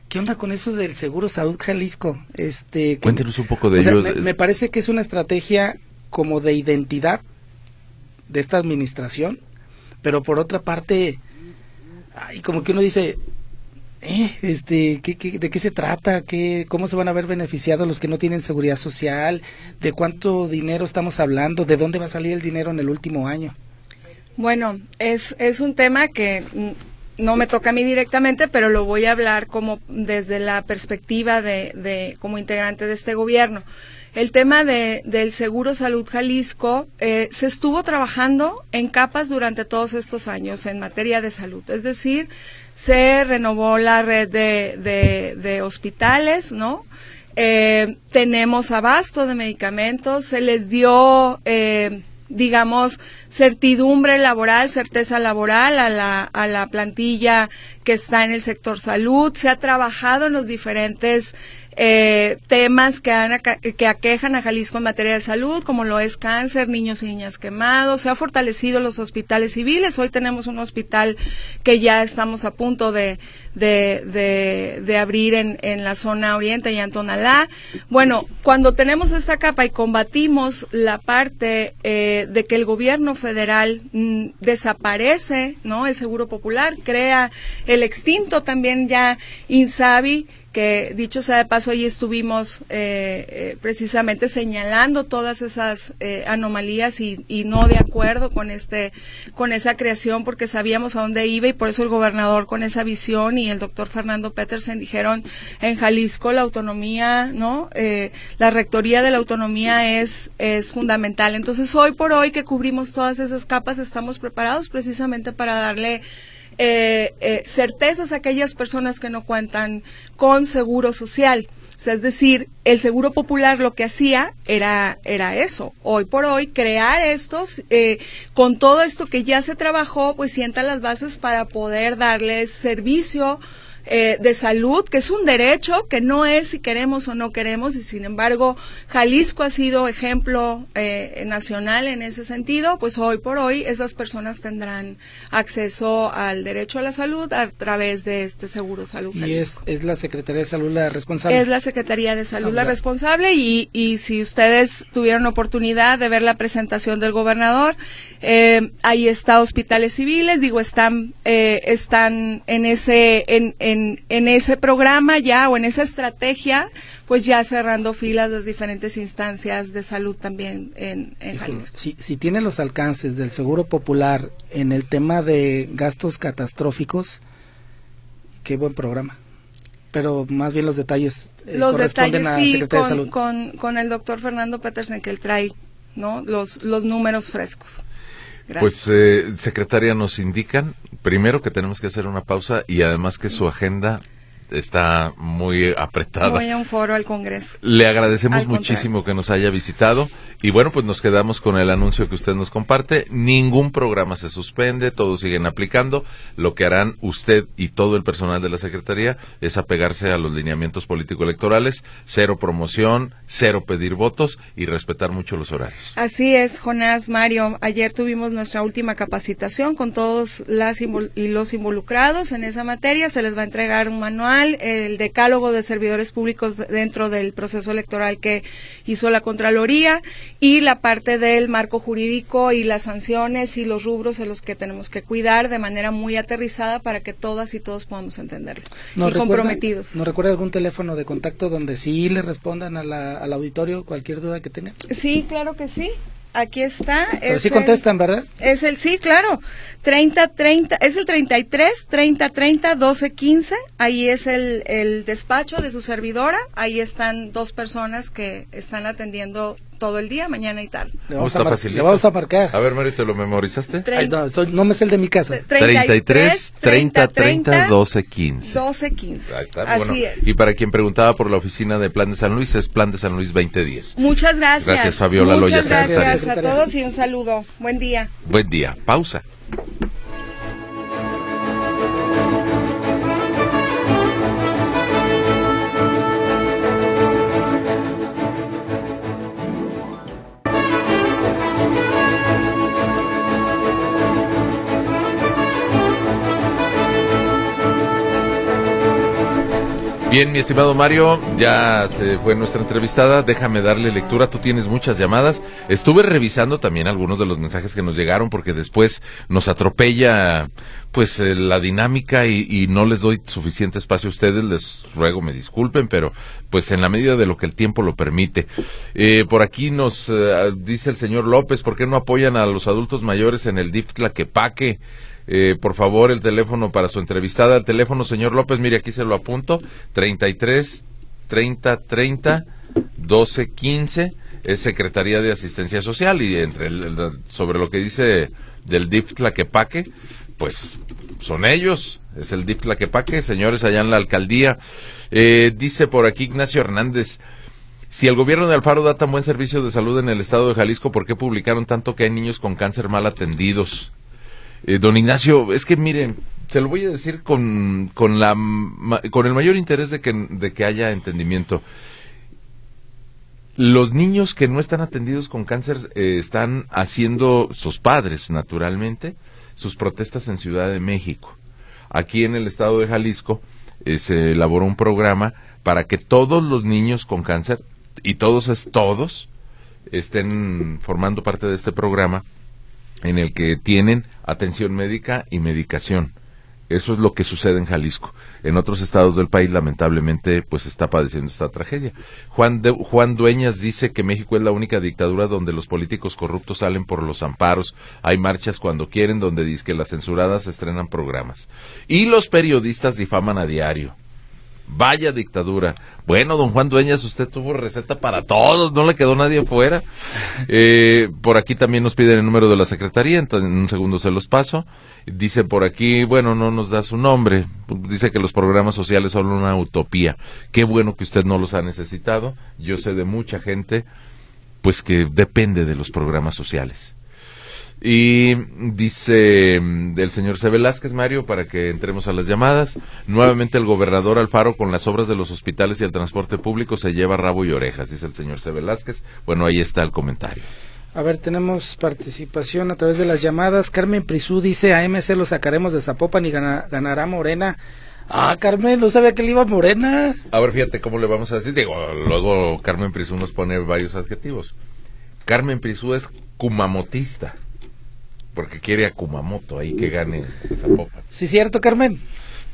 ¿Qué onda con eso del Seguro Salud Jalisco? Este, Cuéntenos un poco de ello. me parece que es una estrategia como de identidad de esta administración, pero por otra parte, ay, como que uno dice, eh, este, ¿qué, de qué se trata? ¿Qué, ¿Cómo se van a ver beneficiados los que no tienen seguridad social? ¿De cuánto dinero estamos hablando? ¿De dónde va a salir el dinero en el último año? Bueno, es, es un tema que no me toca a mí directamente, pero lo voy a hablar como desde la perspectiva de, de como integrante de este gobierno. El tema de, del Seguro Salud Jalisco eh, se estuvo trabajando en capas durante todos estos años en materia de salud. Es decir, se renovó la red de, de, hospitales, ¿no? Eh, tenemos abasto de medicamentos, se les dio, eh, digamos, certidumbre laboral, certeza laboral a la, a la plantilla que está en el sector salud, se ha trabajado en los diferentes eh, temas que, han, que aquejan a Jalisco en materia de salud, como lo es cáncer, niños y niñas quemados. Se ha fortalecido los hospitales civiles. Hoy tenemos un hospital que ya estamos a punto de, de, de, abrir en, en, la zona oriente y en Tonalá. Bueno, cuando tenemos esta capa y combatimos la parte eh, de que el gobierno federal mm, desaparece, ¿no? El Seguro Popular crea el extinto también ya INSABI que dicho sea de paso, ahí estuvimos eh, eh, precisamente señalando todas esas eh, anomalías y, y, no de acuerdo con este, con esa creación, porque sabíamos a dónde iba y por eso el gobernador con esa visión y el doctor Fernando Petersen dijeron en Jalisco la autonomía, ¿no? la rectoría de la autonomía es, es fundamental. Entonces hoy por hoy que cubrimos todas esas capas estamos preparados precisamente para darle eh, eh, certezas a aquellas personas que no cuentan con seguro social. es decir, el seguro popular lo que hacía era, era eso. Hoy por hoy, crear estos, eh, con todo esto que ya se trabajó, pues sienta las bases para poder darles servicio eh, de salud, que es un derecho, que no es si queremos o no queremos, y sin embargo Jalisco ha sido ejemplo eh, nacional en ese sentido, pues hoy por hoy esas personas tendrán acceso al derecho a la salud a través de este seguro salud. Y es, es la Secretaría de Salud la responsable. Es la Secretaría de Salud la responsable y, y si ustedes tuvieron oportunidad de ver la presentación del gobernador, eh, ahí está hospitales civiles, digo, están, eh, están en ese, en en, ese programa ya o en esa estrategia, pues ya cerrando filas las diferentes instancias de salud también en, Jalisco. Si, si tiene los alcances del Seguro Popular en el tema de gastos catastróficos, qué buen programa pero más bien los detalles eh, los corresponden detalles, sí, con, de Salud. Con, con el doctor Fernando Petersen que él trae no los, los números frescos. Pues, eh, secretaria, nos indican primero que tenemos que hacer una pausa y además que su agenda está muy apretada. Voy a un foro al Congreso. Le agradecemos muchísimo que nos haya visitado y bueno, pues nos quedamos con el anuncio que usted nos comparte. Ningún programa se suspende, todos siguen aplicando. Lo que harán usted y todo el personal de la Secretaría es apegarse a los lineamientos político-electorales, cero promoción, cero pedir votos y respetar mucho los horarios. Así es, Jonás, Mario. Ayer tuvimos nuestra última capacitación con todos las y los involucrados en esa materia. Se les va a entregar un manual anual, el decálogo de servidores públicos dentro del proceso electoral que hizo la Contraloría y la parte del marco jurídico y las sanciones y los rubros en los que tenemos que cuidar de manera muy aterrizada para que todas y todos podamos entenderlo. y comprometidos. ¿No recuerda algún teléfono de contacto donde sí le respondan al auditorio cualquier duda que tengan? Sí, claro que sí. Aquí está. Pero sí contestan, ¿verdad? Es el, sí, claro. 30, 30, es el 33, 30, 30, 12, 15. Ahí es el, el despacho de su servidora. Ahí están dos personas que están atendiendo todo el día, mañana y tarde. Le vamos, a, le vamos a, marcar. A ver, Mario, ¿te lo memorizaste? no, no me es el de mi casa. 33, 30, 30, 12, 15. 12, 15. Ahí está. Así bueno, es. Y para quien preguntaba por la oficina de Plan de San Luis, es Plan de San Luis 2010. Muchas gracias. Gracias, Fabiola Muchas gracias a todos y un saludo. Buen día. Buen día. Pausa. Bien, mi estimado Mario, ya se fue nuestra entrevistada. Déjame darle lectura. Tú tienes muchas llamadas. Estuve revisando también algunos de los mensajes que nos llegaron porque después nos atropella pues eh, la dinámica y, no les doy suficiente espacio a ustedes. Les ruego me disculpen, pero pues en la medida de lo que el tiempo lo permite. Eh, por aquí nos eh, dice el señor López, ¿por qué no apoyan a los adultos mayores en el DIF Tlaquepaque? Eh, por favor, el teléfono para su entrevistada. El teléfono, señor López, mire, aquí se lo apunto. 33 30 30 12 15 es Secretaría de Asistencia Social y entre sobre lo que dice del DIF Tlaquepaque, pues son ellos, es el DIF Tlaquepaque, señores allá en la alcaldía. Eh, dice por aquí Ignacio Hernández, si el gobierno de Alfaro da tan buen servicio de salud en el estado de Jalisco, ¿por qué publicaron tanto que hay niños con cáncer mal atendidos? Eh, don Ignacio, es que miren, se lo voy a decir con, con, la, con el mayor interés de que, de que haya entendimiento. Los niños que no están atendidos con cáncer eh, están haciendo, sus padres naturalmente, sus protestas en Ciudad de México. Aquí en el estado de Jalisco eh, se elaboró un programa para que todos los niños con cáncer, y todos es todos, estén formando parte de este programa en el que tienen atención médica y medicación. Eso es lo que sucede en Jalisco. En otros estados del país, lamentablemente, pues está padeciendo esta tragedia. Juan, Juan Dueñas dice que México es la única dictadura donde los políticos corruptos salen por los amparos. Hay marchas cuando quieren, donde dice que las censuradas estrenan programas. Y los periodistas difaman a diario. Vaya dictadura. Bueno, don Juan Dueñas, usted tuvo receta para todos, no le quedó nadie afuera. Eh, por aquí también nos piden el número de la secretaría, entonces en un segundo se los paso. Dice por aquí, bueno, no nos da su nombre, dice que los programas sociales son una utopía. Qué bueno que usted no los ha necesitado. Yo sé de mucha gente, pues que depende de los programas sociales. Y dice mm, el señor C. Velázquez, Mario, para que entremos a las llamadas. Nuevamente el gobernador Alfaro con las obras de los hospitales y el transporte público se lleva rabo y orejas, dice el señor C. Velázquez. Bueno, ahí está el comentario. A ver, tenemos participación a través de las llamadas. Carmen Prisú dice, AMC lo sacaremos de Zapopan y ganará Morena. Ah, Carmen, no sabía que le iba Morena. A ver, fíjate cómo le vamos a decir. Digo, luego Carmen Prisú nos pone varios adjetivos. Carmen Prisú es kumamotista porque quiere a Kumamoto ahí que gane Zapopan. Sí, cierto, Carmen.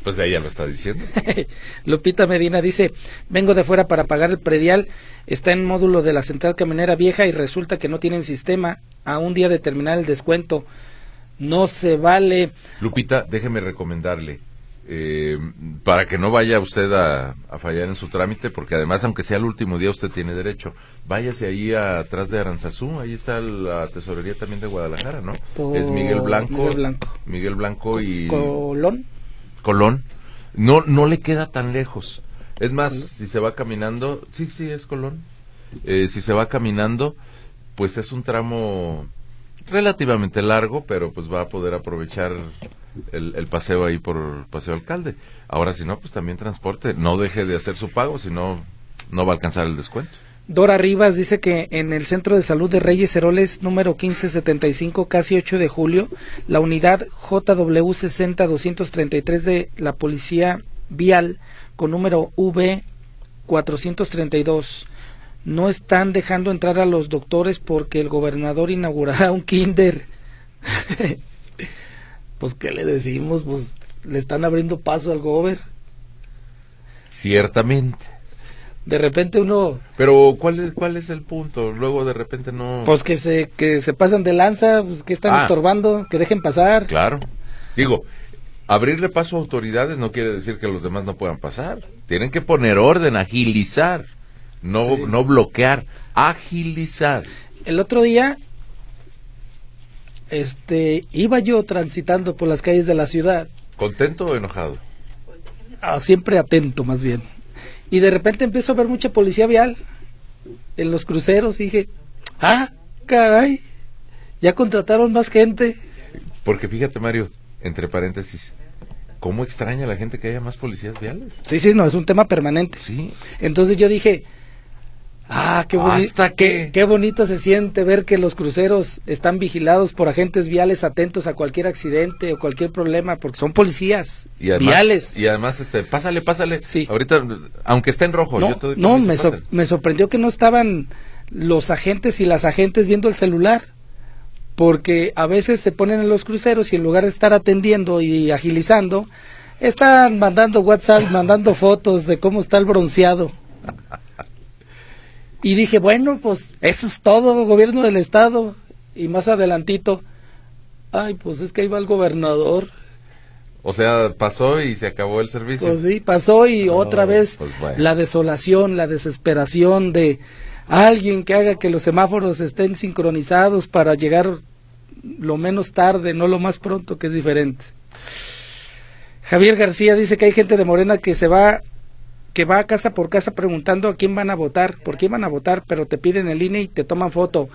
Pues de ahí ya lo está diciendo. Lupita Medina dice, vengo de fuera para pagar el predial, está en módulo de la central caminera vieja y resulta que no tienen sistema a un día de terminar el descuento. No se vale. Lupita, déjeme recomendarle, eh, para que no vaya usted a, fallar en su trámite, porque además, aunque sea el último día, usted tiene derecho. Váyase ahí atrás de Aranzazú, ahí está la tesorería también de Guadalajara, ¿no? es Miguel Blanco, Miguel Blanco. Miguel Blanco y... Colón. Colón. No, no le queda tan lejos. Es más, si se va caminando, sí, sí, es Colón. Eh, si se va caminando, pues es un tramo relativamente largo, pero pues va a poder aprovechar el, paseo ahí por Paseo Alcalde. Ahora, si no, pues también transporte. No deje de hacer su pago, si no, no va a alcanzar el descuento. Dora Rivas dice que en el Centro de Salud de Reyes Heroles número 1575, casi 8 de julio, la unidad JW 60233 de la Policía Vial con número V432. No están dejando entrar a los doctores porque el gobernador inaugurará un kinder. pues, ¿qué le decimos? Pues le están abriendo paso al gober. Ciertamente. De repente uno... Pero ¿cuál es, cuál es el punto? Luego de repente no... Pues que se, que se pasan de lanza, pues que están Ah. estorbando, que dejen pasar. Claro. Digo, abrirle paso a autoridades no quiere decir que los demás no puedan pasar. Tienen que poner orden, agilizar, no, Sí. no bloquear, agilizar. El otro día, este, iba yo transitando por las calles de la ciudad, ¿Contento o enojado? ah, siempre atento más bien, y de repente empiezo a ver mucha policía vial en los cruceros y dije, ah, caray, ya contrataron más gente. Porque fíjate, Mario, entre paréntesis, ¿cómo extraña a la gente que haya más policías viales? Sí, sí, no, es un tema permanente. Sí. Entonces yo dije, ah, qué, boni- ¿Hasta qué, qué? qué bonito se siente ver que los cruceros están vigilados por agentes viales atentos a cualquier accidente o cualquier problema, porque son policías Y además, viales. Y además, este, pásale, pásale. Sí. Ahorita, aunque esté en rojo, no, yo te no me, me sorprendió que no estaban los agentes y las agentes viendo el celular, porque a veces se ponen en los cruceros y en lugar de estar atendiendo y agilizando, están mandando WhatsApp, mandando fotos de cómo está el bronceado. Y dije, bueno, pues eso es todo, gobierno del estado. Y más adelantito, ay, pues es que ahí va el gobernador. O sea, pasó y se acabó el servicio. Pues sí, pasó y otra vez pues bueno. la desolación, la desesperación de alguien que haga que los semáforos estén sincronizados para llegar lo menos tarde, no lo más pronto, que es diferente. Javier García dice que hay gente de Morena que se va que va casa por casa preguntando a quién van a votar, por quién van a votar, pero te piden el INE y te toman foto.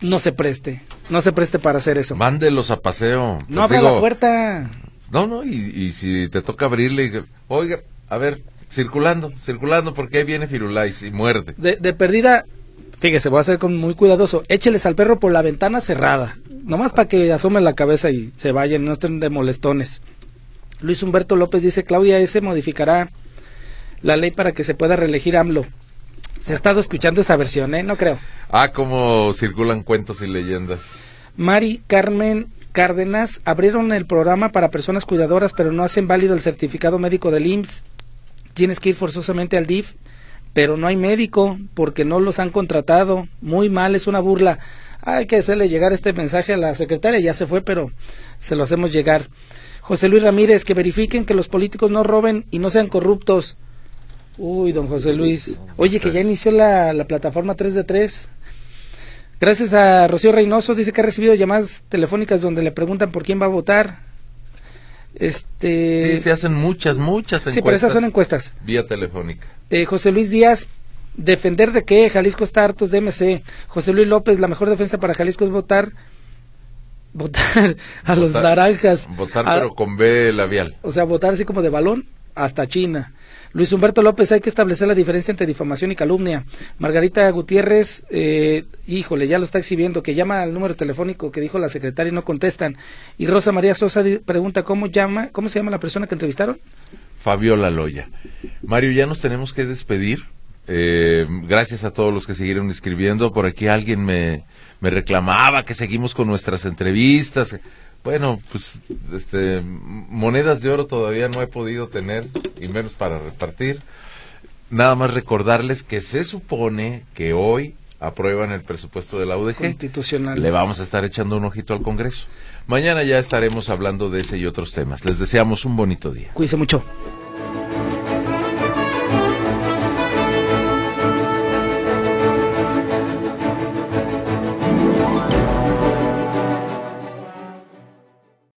No se preste, no se preste para hacer eso. Mándelos a paseo. no Pues abra digo, la puerta. No, no, y, y si te toca abrirle, y oiga, a ver, circulando, circulando, porque ahí viene Firulais y muerde. de, de perdida, fíjese, voy a ser con muy cuidadoso. Écheles al perro por la ventana cerrada. Nomás para que asomen la cabeza y se vayan, no estén de molestones. Luis Humberto López dice, Claudia S. modificará la ley para que se pueda reelegir AMLO. Se ha estado escuchando esa versión, ¿eh? No creo. Ah, cómo circulan cuentos y leyendas. Mari Carmen Cárdenas abrieron el programa para personas cuidadoras, pero no hacen válido el certificado médico del IMSS. Tienes que ir forzosamente al DIF, pero no hay médico porque no los han contratado. Muy mal, es una burla. Hay que hacerle llegar este mensaje a la secretaria, ya se fue, pero se lo hacemos llegar. José Luis Ramírez, que verifiquen que los políticos no roben y no sean corruptos. Uy, don José Luis. Oye, que ya inició la, la plataforma 3 de 3. Gracias a Rocío Reynoso, dice que ha recibido llamadas telefónicas donde le preguntan por quién va a votar. Este, Sí, se hacen muchas, muchas encuestas. sí, pero esas son encuestas. Vía telefónica. Eh, José Luis Díaz, defender de qué? Jalisco está hartos de MC. José Luis López, la mejor defensa para Jalisco es votar votar a los naranjas. Votar, A- pero con B labial. o sea, votar así como de balón hasta China. Luis Humberto López, hay que establecer la diferencia entre difamación y calumnia. Margarita Gutiérrez, eh, híjole, ya lo está exhibiendo, que llama al número telefónico que dijo la secretaria y no contestan. Y Rosa María Sosa pregunta, ¿cómo llama, cómo se llama la persona que entrevistaron? Fabiola Loya. Mario, ya nos tenemos que despedir. Eh, gracias a todos los que siguieron escribiendo. Por aquí alguien me, me reclamaba que seguimos con nuestras entrevistas. Bueno, pues este, monedas de oro todavía no he podido tener, y menos para repartir. Nada más recordarles que se supone que hoy aprueban el presupuesto de la UDG. Constitucional. Le vamos a estar echando un ojito al Congreso. Mañana ya estaremos hablando de ese y otros temas. Les deseamos un bonito día. Cuídense mucho.